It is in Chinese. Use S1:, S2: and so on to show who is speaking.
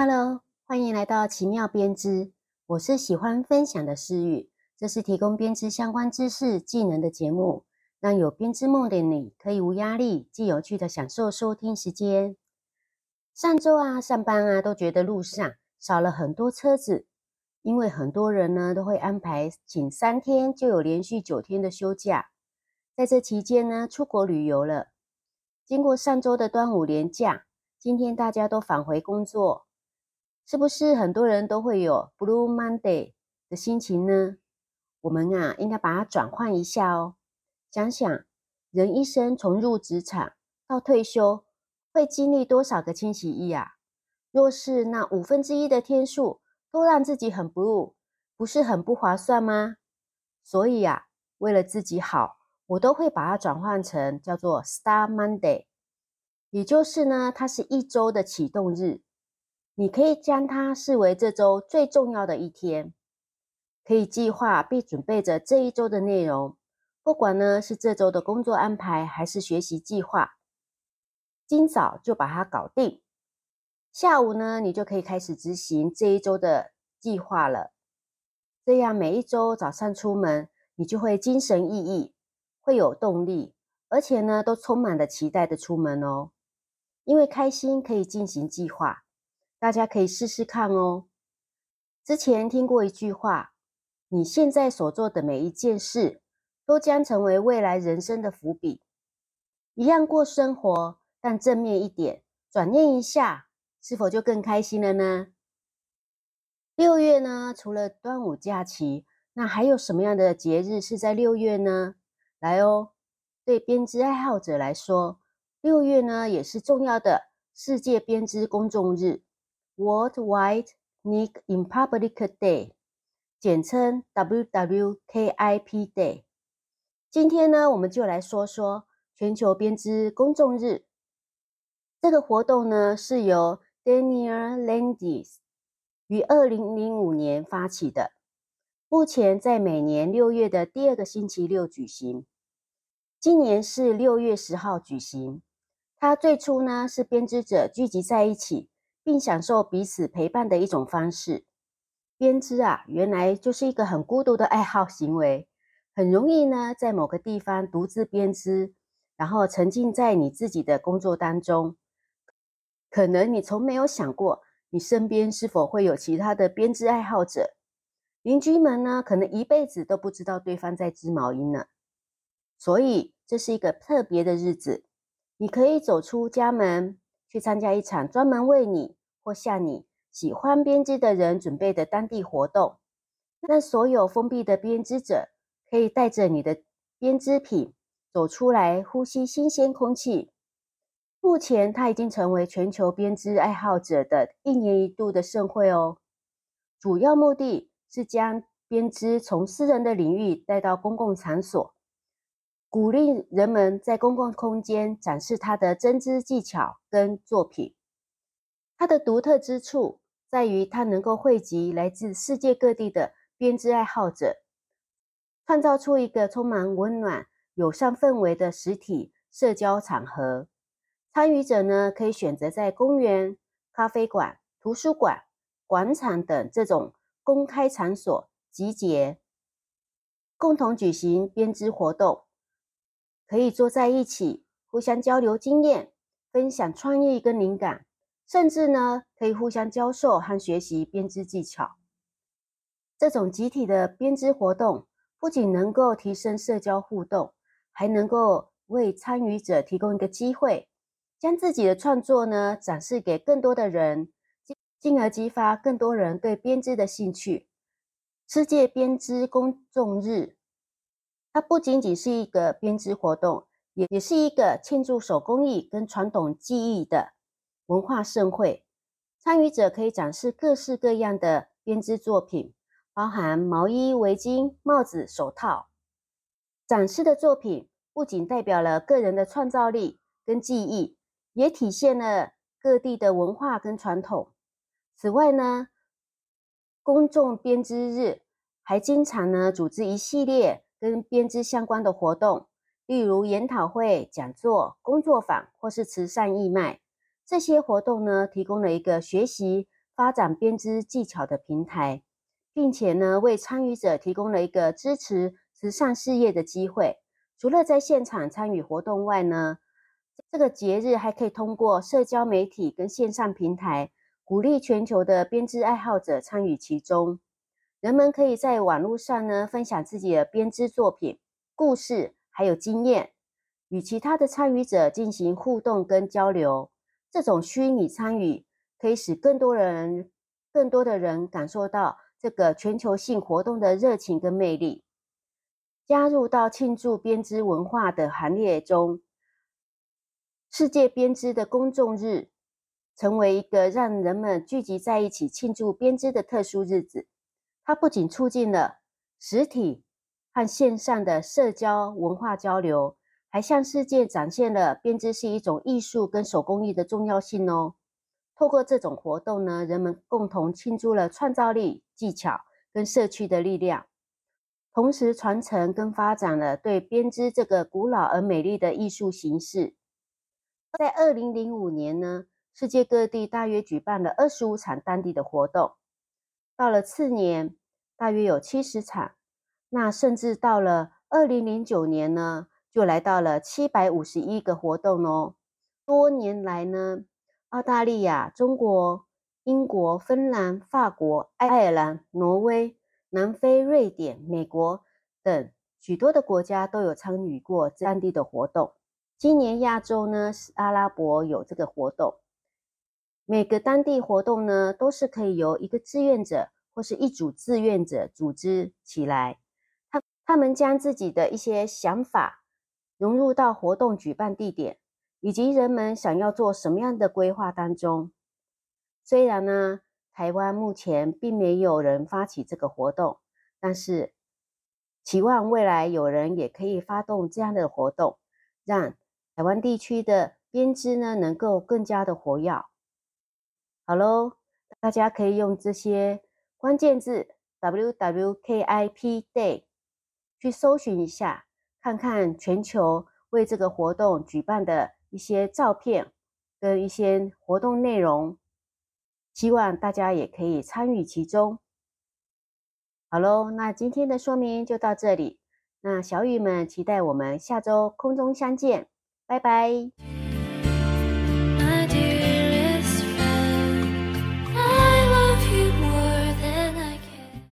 S1: Hello，欢迎来到奇妙编织。我是喜欢分享的诗雨，这是提供编织相关知识、技能的节目，让有编织梦的你可以无压力、既有趣的享受收听时间。上周啊，上班啊，都觉得路上少了很多车子，因为很多人呢都会安排请三天就有连续九天的休假，在这期间呢出国旅游了。经过上周的端午连假，今天大家都返回工作。是不是很多人都会有 Blue Monday 的心情呢？我们啊，应该把它转换一下哦。想想人一生从入职场到退休，会经历多少个清洗衣啊？若是那五分之一的天数都让自己很 blue，不是很不划算吗？所以啊，为了自己好，我都会把它转换成叫做 Star Monday，也就是呢，它是一周的启动日。你可以将它视为这周最重要的一天，可以计划并准备着这一周的内容，不管呢是这周的工作安排还是学习计划，今早就把它搞定，下午呢你就可以开始执行这一周的计划了。这样每一周早上出门，你就会精神奕奕，会有动力，而且呢都充满了期待的出门哦，因为开心可以进行计划。大家可以试试看哦。之前听过一句话：你现在所做的每一件事，都将成为未来人生的伏笔。一样过生活，但正面一点，转念一下，是否就更开心了呢？六月呢，除了端午假期，那还有什么样的节日是在六月呢？来哦，对编织爱好者来说，六月呢也是重要的世界编织公众日。Worldwide Knit in Public Day，简称 WWKIP Day。今天呢，我们就来说说全球编织公众日。这个活动呢，是由 Daniel Landis 于二零零五年发起的，目前在每年六月的第二个星期六举行。今年是六月十号举行。它最初呢，是编织者聚集在一起。并享受彼此陪伴的一种方式。编织啊，原来就是一个很孤独的爱好行为，很容易呢，在某个地方独自编织，然后沉浸在你自己的工作当中。可能你从没有想过，你身边是否会有其他的编织爱好者？邻居们呢，可能一辈子都不知道对方在织毛衣呢。所以，这是一个特别的日子，你可以走出家门，去参加一场专门为你。或向你喜欢编织的人准备的当地活动，让所有封闭的编织者可以带着你的编织品走出来，呼吸新鲜空气。目前，它已经成为全球编织爱好者的一年一度的盛会哦。主要目的是将编织从私人的领域带到公共场所，鼓励人们在公共空间展示他的针织技巧跟作品。它的独特之处在于，它能够汇集来自世界各地的编织爱好者，创造出一个充满温暖、友善氛围的实体社交场合。参与者呢，可以选择在公园、咖啡馆、图书馆、广场等这种公开场所集结，共同举行编织活动，可以坐在一起，互相交流经验，分享创意跟灵感。甚至呢，可以互相教授和学习编织技巧。这种集体的编织活动不仅能够提升社交互动，还能够为参与者提供一个机会，将自己的创作呢展示给更多的人，进而激发更多人对编织的兴趣。世界编织公众日，它不仅仅是一个编织活动，也也是一个庆祝手工艺跟传统技艺的。文化盛会，参与者可以展示各式各样的编织作品，包含毛衣、围巾、帽子、手套。展示的作品不仅代表了个人的创造力跟技艺，也体现了各地的文化跟传统。此外呢，公众编织日还经常呢组织一系列跟编织相关的活动，例如研讨会、讲座、工作坊或是慈善义卖。这些活动呢，提供了一个学习、发展编织技巧的平台，并且呢，为参与者提供了一个支持慈善事业的机会。除了在现场参与活动外呢，这个节日还可以通过社交媒体跟线上平台，鼓励全球的编织爱好者参与其中。人们可以在网络上呢，分享自己的编织作品、故事还有经验，与其他的参与者进行互动跟交流。这种虚拟参与可以使更多人、更多的人感受到这个全球性活动的热情跟魅力。加入到庆祝编织文化的行列中，世界编织的公众日成为一个让人们聚集在一起庆祝编织的特殊日子。它不仅促进了实体和线上的社交文化交流，还向世界展现了编织是一种艺术跟手工艺的重要性哦。透过这种活动呢，人们共同庆祝了创造力、技巧跟社区的力量。同时传承跟发展了对编织这个古老而美丽的艺术形式。在二零零五年呢，世界各地大约举办了二十五场当地的活动。到了次年，大约有七十场。那甚至到了二零零九年呢，就来到了七百五十一个活动哦。多年来呢，澳大利亚、中国、英国、芬兰、法国、爱尔兰、挪威。南非、瑞典、美国等许多的国家都有参与过当地的活动。今年亚洲呢是阿拉伯有这个活动。每个当地活动呢都是可以由一个志愿者或是一组志愿者组织起来，他他们将自己的一些想法融入到活动举办地点以及人们想要做什么样的规划当中。虽然呢。台湾目前并没有人发起这个活动，但是期望未来有人也可以发动这样的活动，让台湾地区的编织呢能够更加的活跃。好喽，大家可以用这些关键字 W W K I P Day 去搜寻一下，看看全球为这个活动举办的一些照片跟一些活动内容。希望大家也可以参与其中。好喽，那今天的说明就到这里。那小雨们期待我们下周空中相见，拜拜。